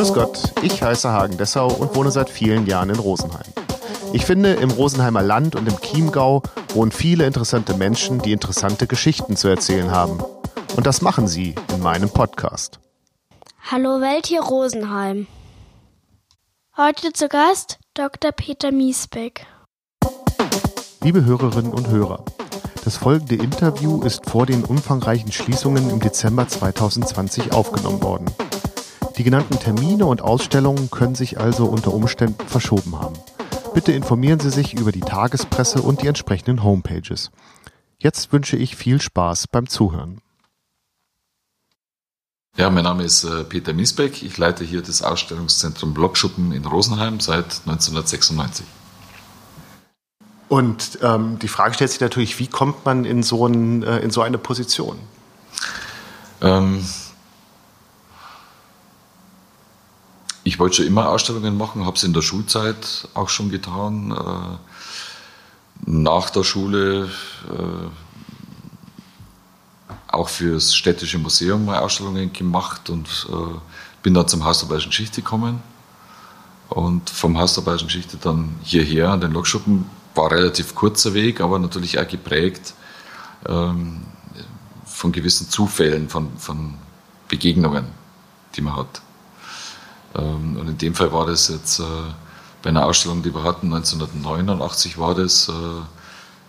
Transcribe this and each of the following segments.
Grüß Gott, ich heiße Hagen Dessau und wohne seit vielen Jahren in Rosenheim. Ich finde, im Rosenheimer Land und im Chiemgau wohnen viele interessante Menschen, die interessante Geschichten zu erzählen haben. Und das machen sie in meinem Podcast. Hallo Welt hier Rosenheim. Heute zu Gast Dr. Peter Miesbeck. Liebe Hörerinnen und Hörer, das folgende Interview ist vor den umfangreichen Schließungen im Dezember 2020 aufgenommen worden. Die genannten Termine und Ausstellungen können sich also unter Umständen verschoben haben. Bitte informieren Sie sich über die Tagespresse und die entsprechenden Homepages. Jetzt wünsche ich viel Spaß beim Zuhören. Ja, mein Name ist äh, Peter Miesbeck. Ich leite hier das Ausstellungszentrum Blockschuppen in Rosenheim seit 1996. Und ähm, die Frage stellt sich natürlich, wie kommt man in so, ein, äh, in so eine Position? Ähm, ich wollte schon immer Ausstellungen machen, habe es in der Schulzeit auch schon getan. Äh, nach der Schule äh, auch fürs Städtische Museum mal Ausstellungen gemacht und äh, bin dann zum Haus der Bayerischen Geschichte gekommen. Und vom Haus der Bayerischen Geschichte dann hierher an den Lokschuppen war relativ kurzer Weg, aber natürlich auch geprägt ähm, von gewissen Zufällen, von, von Begegnungen, die man hat. Ähm, und in dem Fall war das jetzt äh, bei einer Ausstellung, die wir hatten, 1989 war das äh,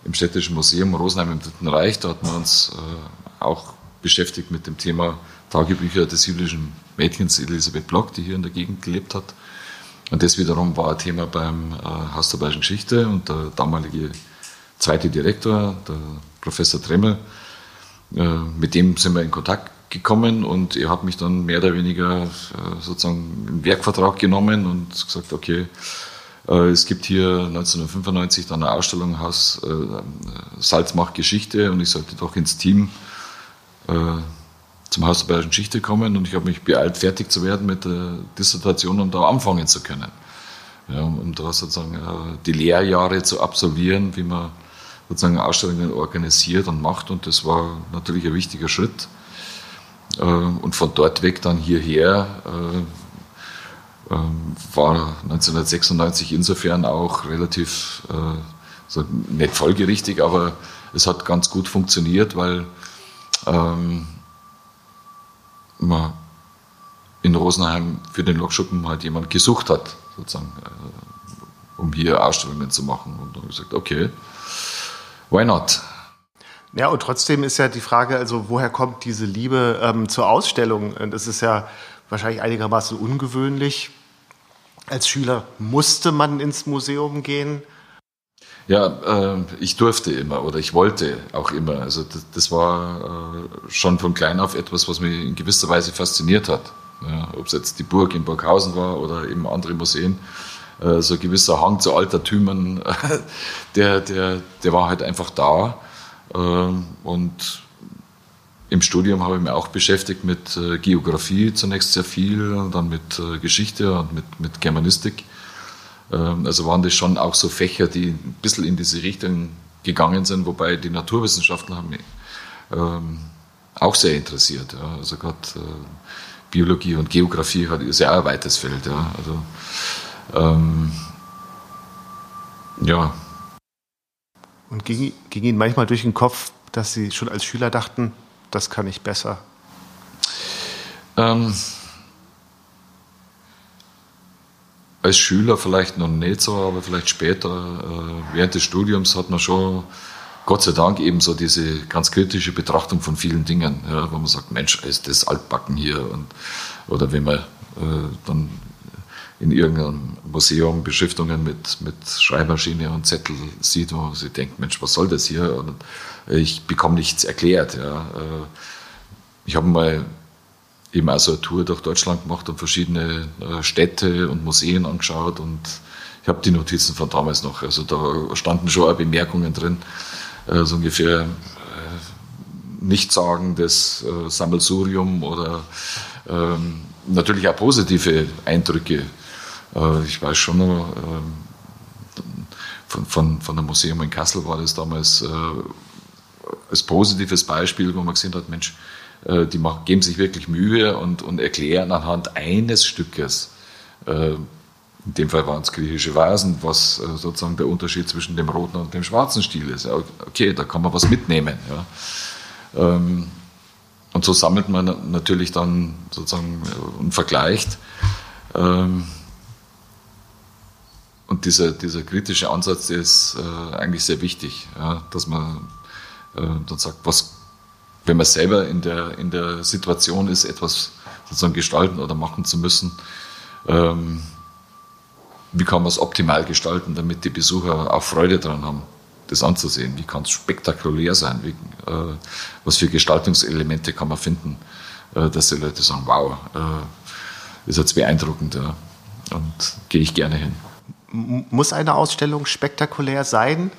im Städtischen Museum Rosenheim im Dritten Reich. Da hatten wir uns äh, auch beschäftigt mit dem Thema Tagebücher des jüdischen Mädchens Elisabeth Block, die hier in der Gegend gelebt hat. Und das wiederum war ein Thema beim Haus der Bayerischen Geschichte und der damalige zweite Direktor, der Professor Tremmel, mit dem sind wir in Kontakt gekommen und er hat mich dann mehr oder weniger äh, sozusagen einen Werkvertrag genommen und gesagt, okay, äh, es gibt hier 1995 dann eine Ausstellung Haus äh, Salz macht Geschichte und ich sollte doch ins Team zum Haus der Bayerischen Geschichte kommen und ich habe mich beeilt, fertig zu werden mit der Dissertation, um da anfangen zu können. Ja, um da sozusagen die Lehrjahre zu absolvieren, wie man sozusagen Ausstellungen organisiert und macht und das war natürlich ein wichtiger Schritt. Äh, und von dort weg dann hierher äh, ähm, war 1996 insofern auch relativ, äh, so nicht folgerichtig, aber es hat ganz gut funktioniert, weil ähm, man in Rosenheim für den Lokschuppen halt jemand gesucht hat, sozusagen, äh, um hier Ausstellungen zu machen. Und dann habe ich gesagt, okay, why not? Ja, und trotzdem ist ja die Frage, also woher kommt diese Liebe ähm, zur Ausstellung? Und das ist ja wahrscheinlich einigermaßen ungewöhnlich. Als Schüler musste man ins Museum gehen. Ja, äh, ich durfte immer oder ich wollte auch immer. Also das, das war äh, schon von klein auf etwas, was mich in gewisser Weise fasziniert hat. Ja, Ob es jetzt die Burg in Burghausen war oder eben andere Museen. Äh, so ein gewisser Hang zu Altertümern, der, der, der war halt einfach da. Ähm, und im Studium habe ich mich auch beschäftigt mit äh, Geografie zunächst sehr viel, dann mit äh, Geschichte und mit, mit Germanistik. Ähm, also waren das schon auch so Fächer, die ein bisschen in diese Richtung gegangen sind, wobei die Naturwissenschaften haben mich ähm, auch sehr interessiert. Also gerade äh, Biologie und Geografie hat, ist ja auch ein weites Feld. Also, ähm, ja, und ging, ging Ihnen manchmal durch den Kopf, dass Sie schon als Schüler dachten, das kann ich besser? Ähm, als Schüler vielleicht noch nicht so, aber vielleicht später, äh, während des Studiums hat man schon Gott sei Dank eben so diese ganz kritische Betrachtung von vielen Dingen, ja, wo man sagt, Mensch, ist das altbacken hier und, oder wenn man äh, dann in irgendeinem Museum Beschriftungen mit, mit Schreibmaschine und Zettel sieht, wo sie denkt, Mensch, was soll das hier? Und ich bekomme nichts erklärt. Ja. Äh, ich habe mal eben also eine Tour durch Deutschland gemacht und verschiedene äh, Städte und Museen angeschaut und ich habe die Notizen von damals noch. Also da standen schon auch Bemerkungen drin, äh, so ungefähr Nichtsagendes Sammelsurium oder ähm, natürlich auch positive Eindrücke äh, ich weiß schon noch, ähm, von, von, von einem Museum in Kassel war das damals äh, als positives Beispiel, wo man gesehen hat, Mensch, äh, die machen, geben sich wirklich Mühe und, und erklären anhand eines Stückes, äh, in dem Fall waren es griechische Vasen, was äh, sozusagen der Unterschied zwischen dem roten und dem schwarzen Stil ist. Ja, okay, da kann man was mitnehmen. Ja. Ähm, und so sammelt man natürlich dann sozusagen äh, und vergleicht. Ähm, und dieser, dieser kritische Ansatz ist äh, eigentlich sehr wichtig, ja, dass man äh, dann sagt, was, wenn man selber in der, in der Situation ist, etwas sozusagen gestalten oder machen zu müssen, ähm, wie kann man es optimal gestalten, damit die Besucher auch Freude daran haben, das anzusehen? Wie kann es spektakulär sein? Wie, äh, was für Gestaltungselemente kann man finden, äh, dass die Leute sagen, wow, äh, ist jetzt beeindruckend ja. und gehe ich gerne hin. Muss eine Ausstellung spektakulär sein,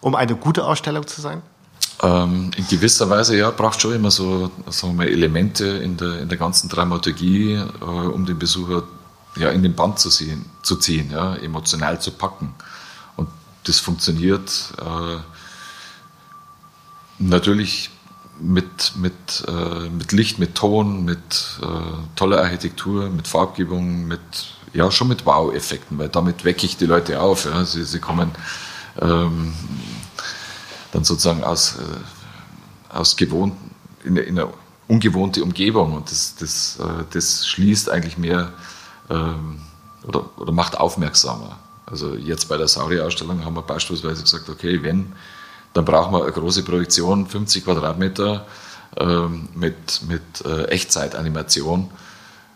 um eine gute Ausstellung zu sein? Ähm, in gewisser Weise ja, braucht schon immer so sagen wir, Elemente in der, in der ganzen Dramaturgie, äh, um den Besucher ja, in den Band zu, sehen, zu ziehen, ja, emotional zu packen. Und das funktioniert äh, natürlich mit, mit, äh, mit Licht, mit Ton, mit äh, toller Architektur, mit Farbgebung, mit, ja, schon mit Wow-Effekten, weil damit wecke ich die Leute auf. Ja. Sie, sie kommen ähm, dann sozusagen aus, äh, aus gewohnt, in, in eine ungewohnte Umgebung und das, das, äh, das schließt eigentlich mehr ähm, oder, oder macht aufmerksamer. Also jetzt bei der Sauri-Ausstellung haben wir beispielsweise gesagt, okay, wenn, dann brauchen wir eine große Projektion, 50 Quadratmeter ähm, mit, mit äh, Echtzeitanimation,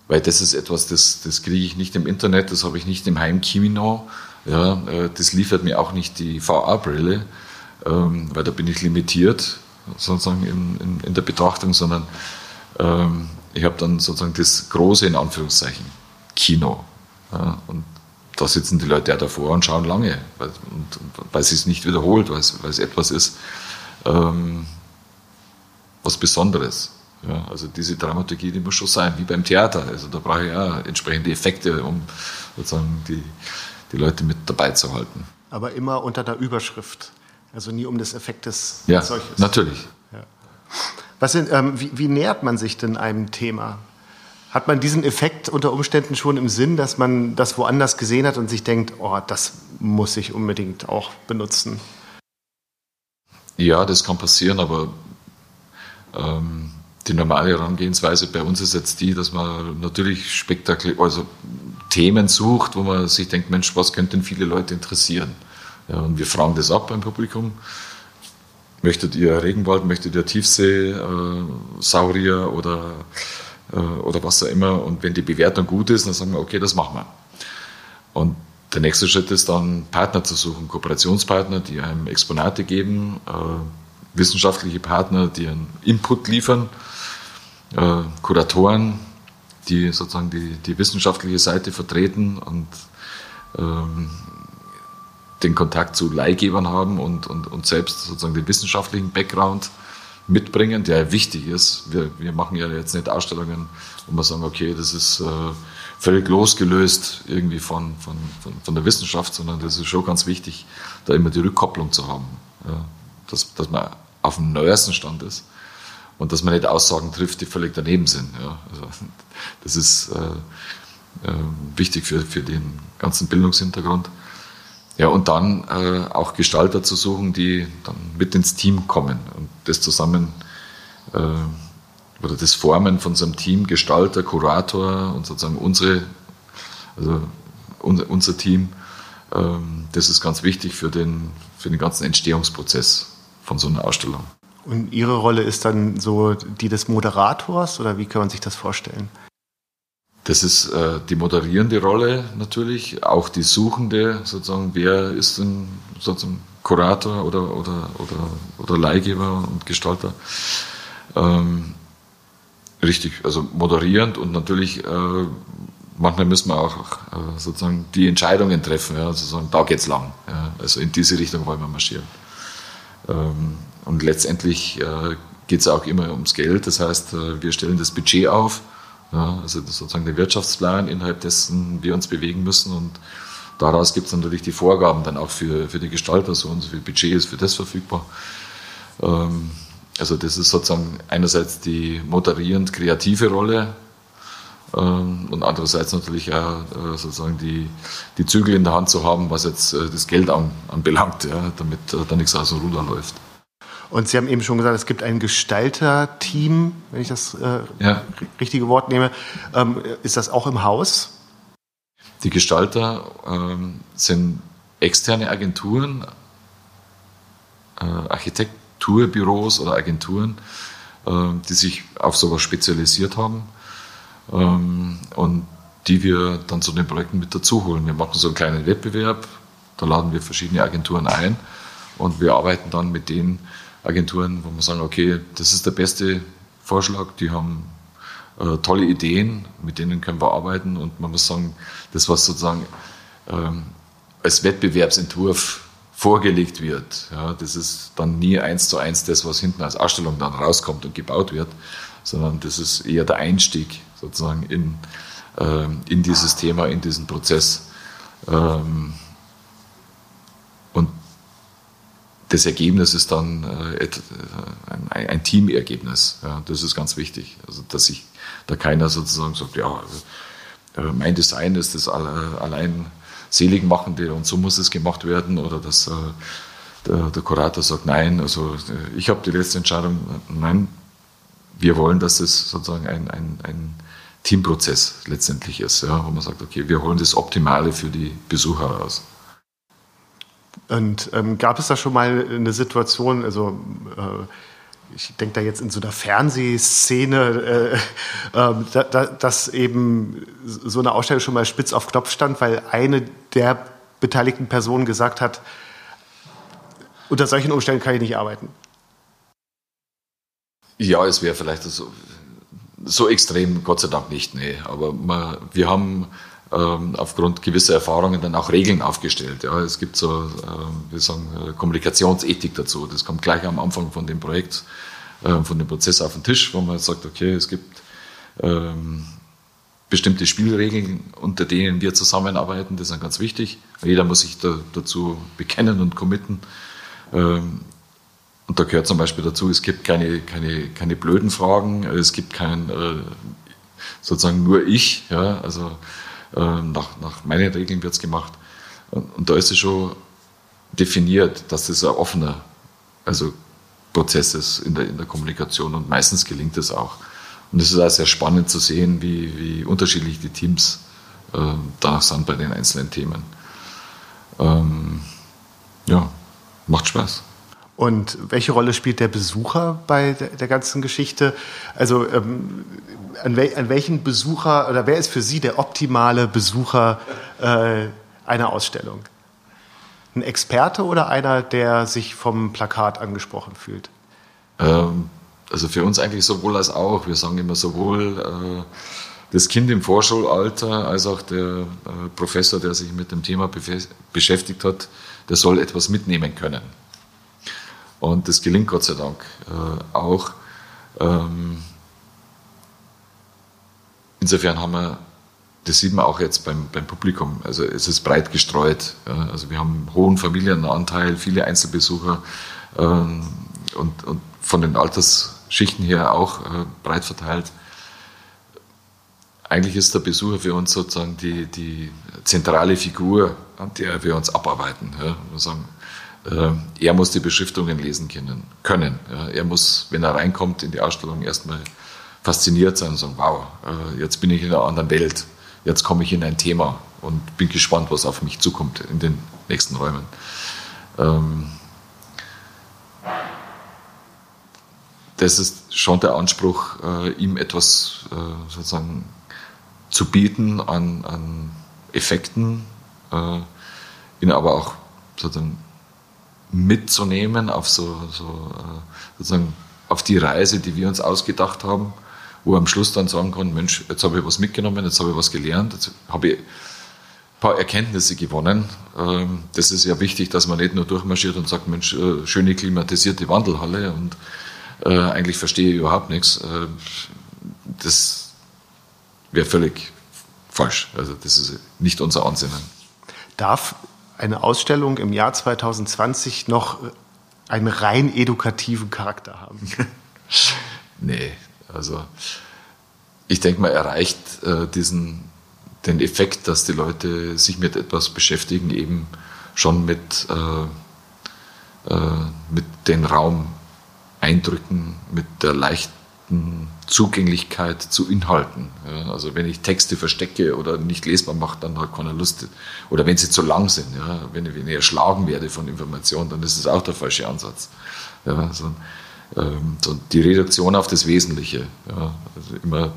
weil das ist etwas, das, das kriege ich nicht im Internet, das habe ich nicht im Heimkino, ja, äh, das liefert mir auch nicht die VR-Brille, ähm, weil da bin ich limitiert sozusagen in, in, in der Betrachtung, sondern ähm, ich habe dann sozusagen das Große in Anführungszeichen. Kino. Ja, und da sitzen die Leute ja davor und schauen lange, weil, und, weil sie es nicht wiederholt, weil es, weil es etwas ist, ähm, was Besonderes. Ja, also diese Dramaturgie, die muss schon sein, wie beim Theater. Also da brauche ich ja entsprechende Effekte, um sozusagen die, die Leute mit dabei zu halten. Aber immer unter der Überschrift. Also nie um des Effektes ja, solches. Natürlich. Ja. Was sind, ähm, wie, wie nähert man sich denn einem Thema? Hat man diesen Effekt unter Umständen schon im Sinn, dass man das woanders gesehen hat und sich denkt, oh, das muss ich unbedingt auch benutzen? Ja, das kann passieren, aber ähm, die normale Herangehensweise bei uns ist jetzt die, dass man natürlich spektakulär, also Themen sucht, wo man sich denkt, Mensch, was könnten viele Leute interessieren? Ja, und wir fragen das ab beim Publikum. Möchtet ihr Regenwald, möchtet ihr Tiefsee, äh, Saurier oder äh, oder was auch immer. Und wenn die Bewertung gut ist, dann sagen wir, okay, das machen wir. Und der nächste Schritt ist dann, Partner zu suchen, Kooperationspartner, die einem Exponate geben, äh, wissenschaftliche Partner, die einen Input liefern, äh, Kuratoren, die sozusagen die, die wissenschaftliche Seite vertreten und ähm, den Kontakt zu Leihgebern haben und, und, und selbst sozusagen den wissenschaftlichen Background mitbringen, der wichtig ist. Wir, wir machen ja jetzt nicht Ausstellungen, wo wir sagen, okay, das ist äh, völlig losgelöst irgendwie von, von, von, von, der Wissenschaft, sondern das ist schon ganz wichtig, da immer die Rückkopplung zu haben. Ja, dass, dass man auf dem neuesten Stand ist und dass man nicht Aussagen trifft, die völlig daneben sind. Ja, also, das ist äh, äh, wichtig für, für den ganzen Bildungshintergrund. Ja, und dann äh, auch Gestalter zu suchen, die dann mit ins Team kommen und das zusammen äh, oder das Formen von so einem Team, Gestalter, Kurator und sozusagen unsere, also unser, unser Team, ähm, das ist ganz wichtig für den, für den ganzen Entstehungsprozess von so einer Ausstellung. Und Ihre Rolle ist dann so die des Moderators oder wie kann man sich das vorstellen? Das ist äh, die moderierende Rolle natürlich, auch die suchende, sozusagen, wer ist denn sozusagen Kurator oder, oder, oder, oder Leihgeber und Gestalter. Ähm, richtig, also moderierend und natürlich äh, manchmal müssen wir auch äh, sozusagen die Entscheidungen treffen, ja, also sagen, da geht's lang. Ja, also in diese Richtung wollen wir marschieren. Ähm, und letztendlich äh, geht es auch immer ums Geld. Das heißt, äh, wir stellen das Budget auf also sozusagen der Wirtschaftsplan, innerhalb dessen wir uns bewegen müssen und daraus gibt es natürlich die Vorgaben dann auch für, für die Gestalter, so und so viel Budget ist für das verfügbar. Ähm, Also das ist sozusagen einerseits die moderierend kreative Rolle ähm, und andererseits natürlich auch äh, sozusagen die, die Zügel in der Hand zu haben, was jetzt das Geld an, anbelangt, ja, damit da nichts aus dem Ruder läuft. Und Sie haben eben schon gesagt, es gibt ein Gestalter-Team, wenn ich das äh, ja. richtige Wort nehme. Ähm, ist das auch im Haus? Die Gestalter ähm, sind externe Agenturen, äh, Architekturbüros oder Agenturen, äh, die sich auf sowas spezialisiert haben ähm, und die wir dann zu den Projekten mit dazu holen. Wir machen so einen kleinen Wettbewerb, da laden wir verschiedene Agenturen ein und wir arbeiten dann mit den Agenturen, wo wir sagen, okay, das ist der beste Vorschlag, die haben äh, tolle Ideen, mit denen können wir arbeiten und man muss sagen, das, was sozusagen ähm, als Wettbewerbsentwurf vorgelegt wird, ja, das ist dann nie eins zu eins das, was hinten als Ausstellung dann rauskommt und gebaut wird, sondern das ist eher der Einstieg sozusagen in, ähm, in dieses Thema, in diesen Prozess. Ähm, und das Ergebnis ist dann äh, ein, ein Teamergebnis. Das ist ganz wichtig. Also, dass sich da keiner sozusagen sagt, ja, äh, mein Design ist das allein seligmachende und so muss es gemacht werden oder dass äh, der, der Kurator sagt, nein, also äh, ich habe die letzte Entscheidung, nein, wir wollen, dass es sozusagen ein, ein, ein Teamprozess letztendlich ist, ja, wo man sagt, okay, wir holen das Optimale für die Besucher raus. Und ähm, gab es da schon mal eine Situation, also äh, ich denke da jetzt in so einer Fernsehszene, äh, äh, da, da, dass eben so eine Ausstellung schon mal spitz auf Knopf stand, weil eine der beteiligten Personen gesagt hat, unter solchen Umständen kann ich nicht arbeiten. Ja, es wäre vielleicht so, so extrem, Gott sei Dank nicht, nee. Aber man, wir haben aufgrund gewisser Erfahrungen dann auch Regeln aufgestellt. Ja, es gibt so, äh, wir sagen, äh, Kommunikationsethik dazu. Das kommt gleich am Anfang von dem Projekt, äh, von dem Prozess auf den Tisch, wo man sagt, okay, es gibt ähm, bestimmte Spielregeln, unter denen wir zusammenarbeiten. Das ist ganz wichtig. Jeder muss sich da, dazu bekennen und committen. Ähm, und da gehört zum Beispiel dazu, es gibt keine, keine, keine blöden Fragen, es gibt kein, äh, sozusagen nur ich, ja, also nach, nach meinen Regeln wird es gemacht. Und, und, da ist es schon definiert, dass das ein offener also Prozess ist in der, in der Kommunikation und meistens gelingt es auch. Und es ist auch sehr spannend zu sehen, wie, wie unterschiedlich die Teams äh, danach sind bei den einzelnen Themen. Ähm, ja, macht Spaß. Und welche Rolle spielt der Besucher bei der, der ganzen Geschichte? Also ähm, an, wel, an, welchen Besucher oder wer ist für Sie der optimale Besucher äh, einer Ausstellung? Ein Experte oder einer, der sich vom Plakat angesprochen fühlt? Ähm, also für uns eigentlich sowohl als auch. Wir sagen immer sowohl äh, das Kind im Vorschulalter als auch der äh, Professor, der sich mit dem Thema beschäftigt hat, der soll etwas mitnehmen können. Und das gelingt Gott sei Dank äh, auch. Ähm, insofern haben wir, das sieht man auch jetzt beim, beim Publikum, also es ist breit gestreut. Ja, also wir haben einen hohen Familienanteil, viele Einzelbesucher ähm, und, und von den Altersschichten her auch äh, breit verteilt. Eigentlich ist der Besucher für uns sozusagen die, die zentrale Figur, an der wir uns abarbeiten. Ja. Wir sagen, er muss die Beschriftungen lesen können. Er muss, wenn er reinkommt in die Ausstellung, erstmal fasziniert sein und sagen, wow, äh, jetzt bin ich in einer anderen Welt, jetzt komme ich in ein Thema und bin gespannt, was auf mich zukommt in den nächsten Räumen. Ähm, das ist schon der Anspruch, äh, ihm etwas sozusagen zu bieten an, an Effekten, ihn aber auch sozusagen mitzunehmen auf so, so äh, sozusagen auf die Reise, die wir uns ausgedacht haben, wo er am Schluss dann sagen kann, Mensch, jetzt habe ich was mitgenommen, jetzt habe ich was gelernt, jetzt habe ich ein paar Erkenntnisse gewonnen. Ähm, das ist ja wichtig, dass man nicht nur durchmarschiert und sagt, Mensch, äh, schöne klimatisierte Wandelhalle und äh, eigentlich verstehe ich überhaupt nichts. Das wäre völlig falsch. Also das ist nicht unser Ansinnen. Darf eine Ausstellung im Jahr 2020 noch einen rein edukativen Charakter haben. nee, also ich denke, man erreicht äh, diesen, den Effekt, dass die Leute sich mit etwas beschäftigen, eben schon mit, äh, äh, mit den Raumeindrücken, mit der leichten Zugänglichkeit zu Inhalten. Also wenn ich Texte verstecke oder nicht lesbar mache, dann hat keiner Lust. Oder wenn sie zu lang sind, ja, wenn, ich, wenn ich erschlagen werde von Informationen, dann ist es auch der falsche Ansatz. Ja, so, ähm, so die Reduktion auf das Wesentliche. Also immer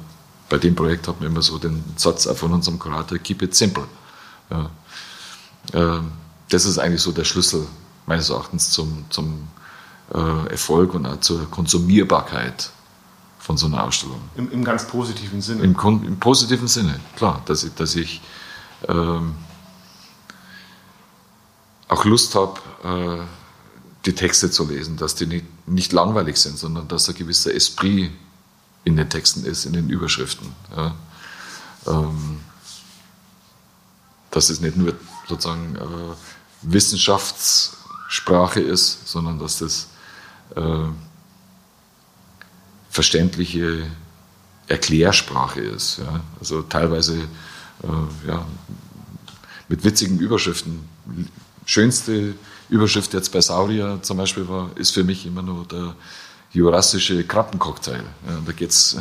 bei dem Projekt hat man immer so den Satz von unserem Kurator, keep it simple. Ähm, das ist eigentlich so der Schlüssel meines Erachtens zum, zum äh, Erfolg und auch zur Konsumierbarkeit von so einer Ausstellung. Im, im ganz positiven Sinne? Im, Im, positiven Sinne, klar, dass ich, dass ich ähm, auch Lust habe, äh, die Texte zu lesen, dass die nicht, nicht langweilig sind, sondern dass ein gewisser Esprit in den Texten ist, in den Überschriften. Ja. Ähm, dass es nicht nur sozusagen äh, Wissenschaftssprache ist, sondern dass das äh, verständliche Erklärsprache ist. Ja. Also teilweise äh, ja, mit witzigen Überschriften. Schönste Überschrift jetzt bei Saurier zum Beispiel war, ist für mich immer nur der jurassische Krabbencocktail. Ja, da geht es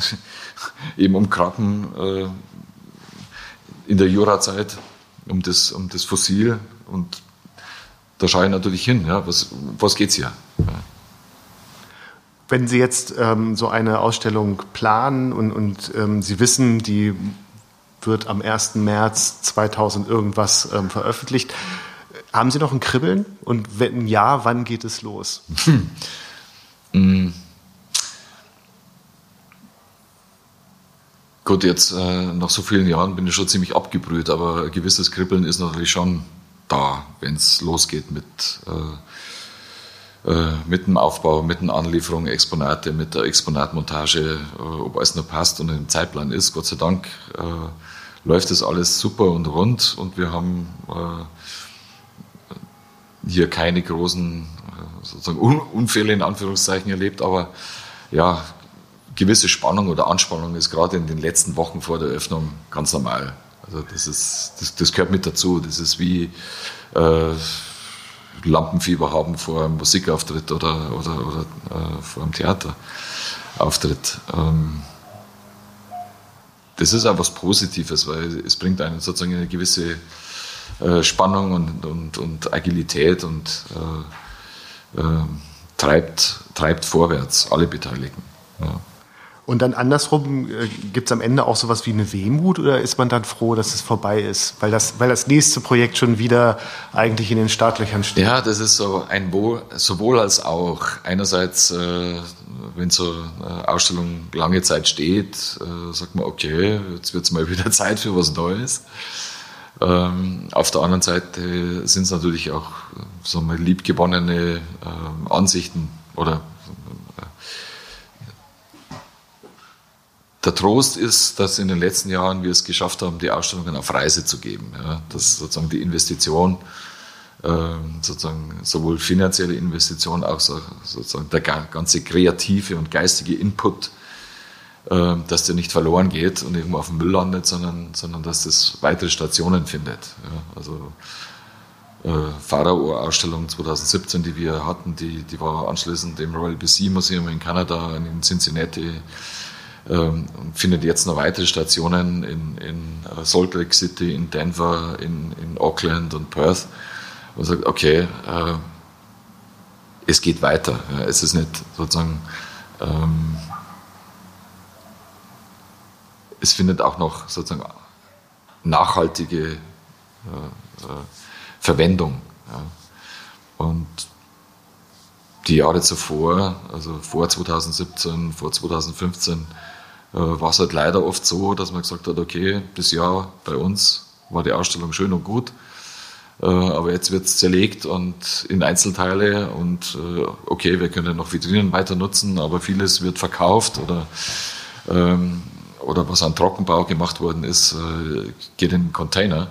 eben um Krabben äh, in der Jurazeit, um das, um das Fossil. Und da schaue ich natürlich hin, ja, was, was es hier? Ja. Wenn Sie jetzt ähm, so eine Ausstellung planen und, und ähm, Sie wissen, die wird am 1. März 2000 irgendwas ähm, veröffentlicht, haben Sie noch ein Kribbeln? Und wenn ja, wann geht es los? Hm. Mm. Gut, jetzt äh, nach so vielen Jahren bin ich schon ziemlich abgebrüht, aber ein gewisses Kribbeln ist natürlich schon da, wenn es losgeht mit, äh, mit dem Aufbau, mit den Anlieferungen, Exponate, mit der Exponatmontage, äh, ob alles noch passt und im Zeitplan ist. Gott sei Dank äh, läuft das alles super und rund und wir haben äh, hier keine großen sozusagen Unfälle in Anführungszeichen erlebt, aber ja, gewisse Spannung oder Anspannung ist gerade in den letzten Wochen vor der Öffnung ganz normal. Also das ist, das, das gehört mit dazu. Das ist wie äh, Lampenfieber haben vor einem Musikauftritt oder, oder, oder äh, vor einem Theaterauftritt. Ähm, das ist auch was Positives, weil es bringt einen sozusagen eine gewisse äh, Spannung und, und, und Agilität und äh, äh, treibt, treibt vorwärts, alle Beteiligten. Ja. Und dann andersrum, äh, gibt es am Ende auch sowas wie eine Wehmut oder ist man dann froh, dass es vorbei ist? Weil das, weil das nächste Projekt schon wieder eigentlich in den Startlöchern steht. Ja, das ist so ein Wohl, sowohl als auch. Einerseits, äh, wenn so eine Ausstellung lange Zeit steht, äh, sagt man, okay, jetzt wird es mal wieder Zeit für was Neues. Ähm, auf der anderen Seite sind es natürlich auch so mal liebgewonnene äh, Ansichten oder der Trost ist, dass in den letzten Jahren wir es geschafft haben, die Ausstellungen auf Reise zu geben. Ja, dass sozusagen die Investition, äh, sozusagen sowohl finanzielle Investition, auch so, sozusagen der ganze kreative und geistige Input äh, dass der nicht verloren geht und irgendwo auf dem Müll landet, sondern, sondern dass das weitere Stationen findet. Ja, also äh, Pharao-Ausstellung 2017, die wir hatten, die, die war anschließend im Royal BC Museum in Kanada, in Cincinnati ähm, findet jetzt noch weitere Stationen in, in Salt Lake City, in Denver, in, in Auckland und Perth. Und sagt, okay, äh, es geht weiter. Ja, es ist nicht sozusagen ähm, es findet auch noch sozusagen nachhaltige äh, äh, Verwendung. Ja. Und die Jahre zuvor, also vor 2017, vor 2015, äh, war es halt leider oft so, dass man gesagt hat, okay, das Jahr bei uns war die Ausstellung schön und gut, äh, aber jetzt wird es zerlegt und in Einzelteile und äh, okay, wir können noch Vitrinen weiter nutzen, aber vieles wird verkauft oder ähm, oder was an Trockenbau gemacht worden ist, äh, geht in den Container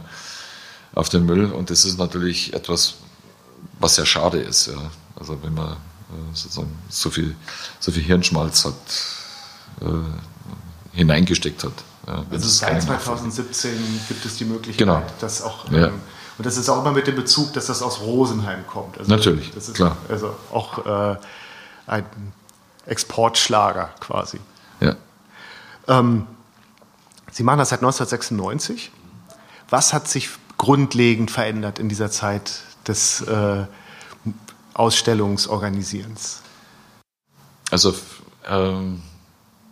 auf den Müll. Und das ist natürlich etwas, was sehr schade ist. Ja. Also wenn man äh, sozusagen so viel, so viel Hirnschmalz hat, äh, hineingesteckt hat. Ja, also seit 2017 gibt es die Möglichkeit, genau. dass auch ja. ähm, und das ist auch immer mit dem Bezug, dass das aus Rosenheim kommt. Also Natürlich, das ist klar. Also auch äh, ein Exportschlager quasi. Ja. Ähm, Sie machen das seit 1996. Was hat sich grundlegend verändert in dieser Zeit des äh, Ausstellungsorganisierens? Also ähm,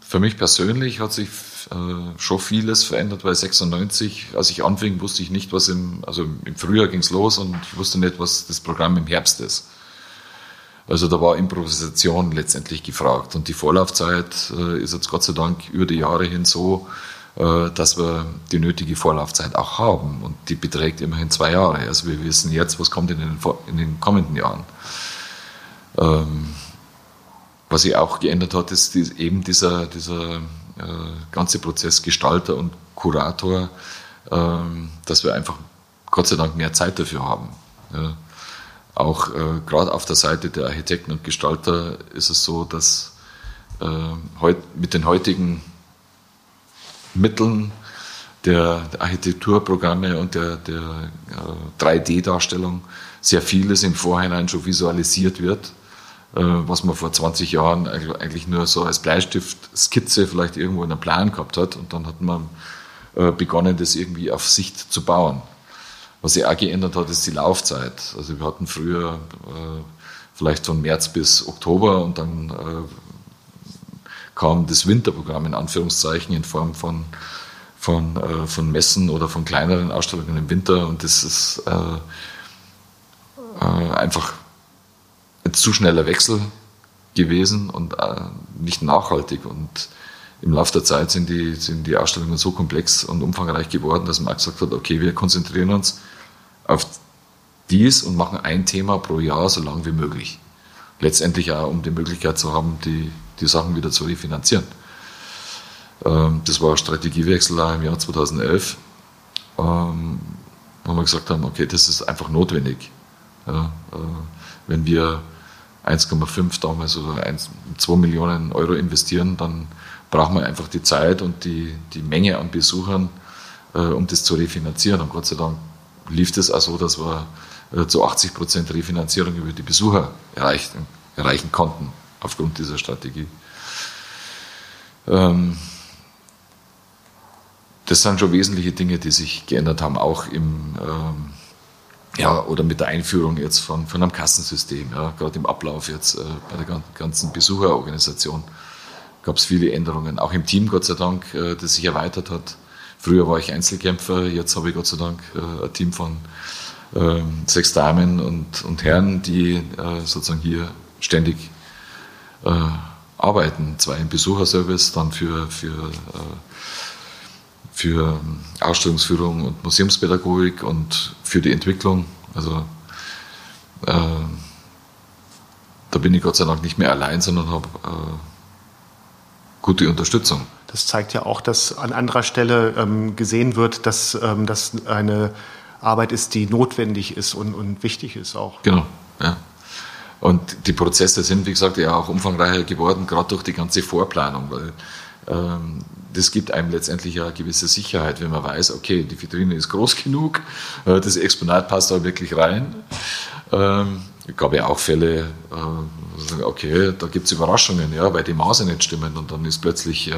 für mich persönlich hat sich äh, schon vieles verändert, weil 96, als ich anfing, wusste ich nicht, was im, also im Frühjahr ging es los und ich wusste nicht, was das Programm im Herbst ist. Also da war Improvisation letztendlich gefragt. Und die Vorlaufzeit äh, ist jetzt Gott sei Dank über die Jahre hin so, äh, dass wir die nötige Vorlaufzeit auch haben. Und die beträgt immerhin zwei Jahre. Also wir wissen jetzt, was kommt in den, in den kommenden Jahren. Ähm, was sich auch geändert hat, ist eben dieser, dieser äh, ganze Prozess Gestalter und Kurator, äh, dass wir einfach Gott sei Dank mehr Zeit dafür haben. Auch äh, gerade auf der Seite der Architekten und Gestalter ist es so, dass äh, heut, mit den heutigen Mitteln der, der Architekturprogramme und der, der 3D-Darstellung sehr vieles im Vorhinein schon visualisiert wird äh, was man vor 20 Jahren eigentlich nur so als Bleistift-Skizze vielleicht irgendwo in einem Plan gehabt hat. Und dann hat man äh, begonnen, das irgendwie auf Sicht zu bauen. Was sich auch geändert hat, ist die Laufzeit. Also wir hatten früher äh, vielleicht von März bis Oktober und dann kam das Winterprogramm in Anführungszeichen in Form von, von, von Messen oder von kleineren Ausstellungen im Winter und das ist einfach zu schneller Wechsel gewesen und äh, nicht nachhaltig. Und im Laufe der Zeit sind die, sind die Ausstellungen so komplex und umfangreich geworden, dass man gesagt hat, okay, wir konzentrieren uns auf dies und machen ein Thema pro Jahr so lang wie möglich. Letztendlich auch, um die Möglichkeit zu haben, die, die Sachen wieder zu refinanzieren. Ähm, das war ein Strategiewechsel im Jahr 2011, ähm, wo wir gesagt haben, okay, das ist einfach notwendig. Äh, wenn wir 1,5 damals oder 1, 2 Millionen Euro investieren, dann braucht man einfach die Zeit und die, die Menge an Besuchern, äh, um das zu refinanzieren. Und Gott sei Dank lief das auch so, dass wir äh, zu 80 Prozent Refinanzierung über die Besucher erreichen, erreichen konnten, aufgrund dieser Strategie. Ähm, das sind schon wesentliche Dinge, die sich geändert haben, auch im ähm, ja, oder mit der Einführung jetzt von, von einem Kassensystem, ja, gerade im Ablauf jetzt äh, bei der ganzen Besucherorganisation gab es viele Änderungen. Auch im Team, Gott sei Dank, äh, das sich erweitert hat. Früher war ich Einzelkämpfer, jetzt habe ich Gott sei Dank äh, ein Team von ähm, sechs Damen und, und Herren, die äh, sozusagen hier ständig äh, arbeiten. Zwei im Besucherservice, dann für, für äh, für Ausstellungsführung und Museumspädagogik und für die Entwicklung. Also äh, da bin ich Gott sei Dank nicht mehr allein, sondern habe äh, gute Unterstützung. Das zeigt ja auch, dass an anderer Stelle ähm, gesehen wird, dass ähm, das eine Arbeit ist, die notwendig ist und, und wichtig ist auch. Genau, ja. Und die Prozesse sind, wie gesagt, ja auch umfangreicher geworden, gerade durch die ganze Vorplanung, weil ähm, das gibt einem letztendlich eine gewisse Sicherheit, wenn man weiß, okay, die Vitrine ist groß genug, äh, das Exponat passt da wirklich rein. Ähm, es gab ja auch Fälle, äh, okay, da gibt es Überraschungen, ja, weil die Maße nicht stimmen und dann ist plötzlich äh,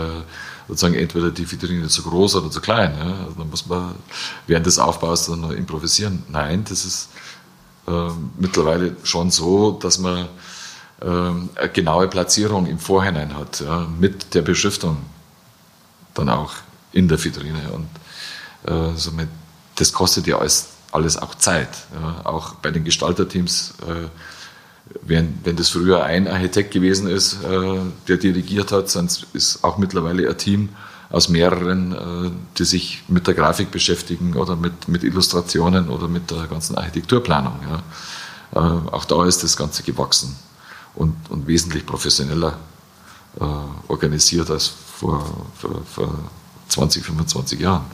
sozusagen entweder die Vitrine zu groß oder zu klein. Ja. Also dann muss man während des Aufbaus dann noch improvisieren. Nein, das ist äh, mittlerweile schon so, dass man äh, eine genaue Platzierung im Vorhinein hat, ja, mit der Beschriftung dann auch in der Vitrine. Und äh, somit, das kostet ja alles, alles auch Zeit. Ja. Auch bei den Gestalterteams, äh, wenn, wenn das früher ein Architekt gewesen ist, äh, der dirigiert hat, sonst ist auch mittlerweile ein Team aus mehreren, äh, die sich mit der Grafik beschäftigen oder mit, mit Illustrationen oder mit der ganzen Architekturplanung. Ja. Äh, auch da ist das Ganze gewachsen und, und wesentlich professioneller äh, organisiert als vor, vor, vor 20, 25 Jahren.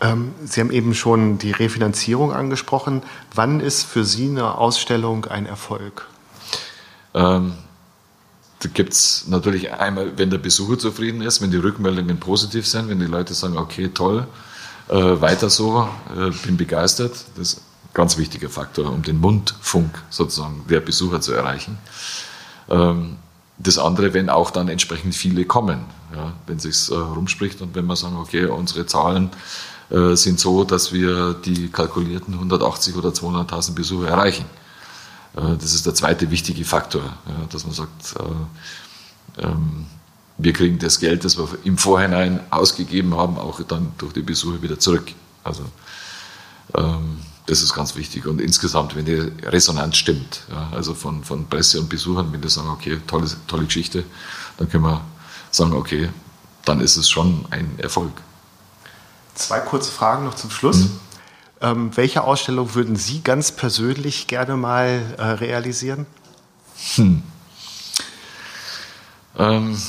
Ähm, Sie haben eben schon die Refinanzierung angesprochen. Wann ist für Sie eine Ausstellung ein Erfolg? Ähm, da gibt es natürlich einmal, wenn der Besucher zufrieden ist, wenn die Rückmeldungen positiv sind, wenn die Leute sagen, okay, toll, äh, weiter so, äh, bin begeistert. Das ist ein ganz wichtiger Faktor, um den Mundfunk sozusagen der Besucher zu erreichen. Ähm, das andere, wenn auch dann entsprechend viele kommen, ja, wenn sich äh, rumspricht und wenn man sagen, okay, unsere Zahlen äh, sind so, dass wir die kalkulierten 180 oder 200.000 Besucher erreichen. Äh, das ist der zweite wichtige Faktor, ja, dass man sagt, äh, ähm, wir kriegen das Geld, das wir im Vorhinein ausgegeben haben, auch dann durch die Besucher wieder zurück. Also ähm, das ist ganz wichtig. Und insgesamt, wenn die Resonanz stimmt, ja, also von, von Presse und Besuchern, wenn die sagen, okay, tolle, tolle Geschichte, dann können wir sagen, okay, dann ist es schon ein Erfolg. Zwei kurze Fragen noch zum Schluss. Mhm. Ähm, welche Ausstellung würden Sie ganz persönlich gerne mal äh, realisieren? Hm. Ähm,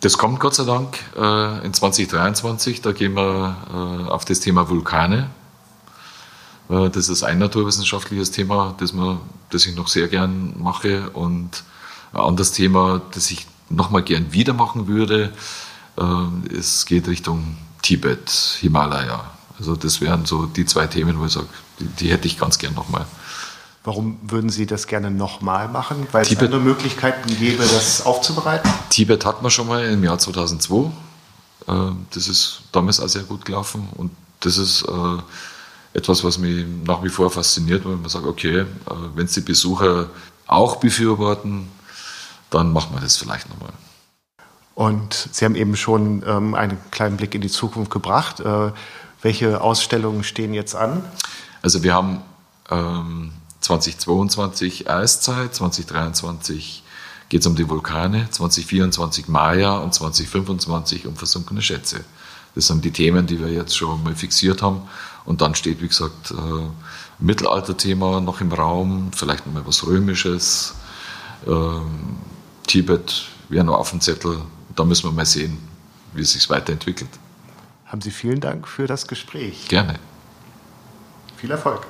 das kommt Gott sei Dank äh, in 2023. Da gehen wir äh, auf das Thema Vulkane das ist ein naturwissenschaftliches Thema, das, man, das ich noch sehr gern mache. Und ein anderes Thema, das ich nochmal gern wieder machen würde, äh, es geht Richtung Tibet, Himalaya. Also das wären so die zwei Themen, wo ich sage, die, die hätte ich ganz gern nochmal. Warum würden Sie das gerne nochmal machen? Weil Tibet, es andere Möglichkeiten gäbe, das aufzubereiten? Tibet hatten wir schon mal im Jahr 2002. Äh, das ist damals auch sehr gut gelaufen. Und das ist etwas, was mich nach wie vor fasziniert, weil man sagt, okay, äh, wenn es die Besucher auch befürworten, dann machen wir das vielleicht nochmal. Und Sie haben eben schon ähm, einen kleinen Blick in die Zukunft gebracht. Äh, welche Ausstellungen stehen jetzt an? Also wir haben ähm, 2022 Eiszeit, 2023 geht es um die Vulkane, 2024 Maya und 2025 um versunkene Schätze. Das sind die Themen, die wir jetzt schon mal fixiert haben. Und dann steht, wie gesagt, äh, Mittelalterthema noch im Raum, vielleicht noch mal was Römisches. Ähm, Tibet wäre noch auf dem Zettel. Da müssen wir mal sehen, wie es sich weiterentwickelt. Haben Sie vielen Dank für das Gespräch. Gerne. Viel Erfolg.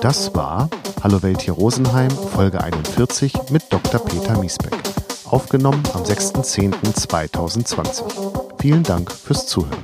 Das war Hallo Welt hier Rosenheim, Folge 41 mit Dr. Peter Miesbeck aufgenommen am 6.10.2020. Vielen Dank fürs Zuhören.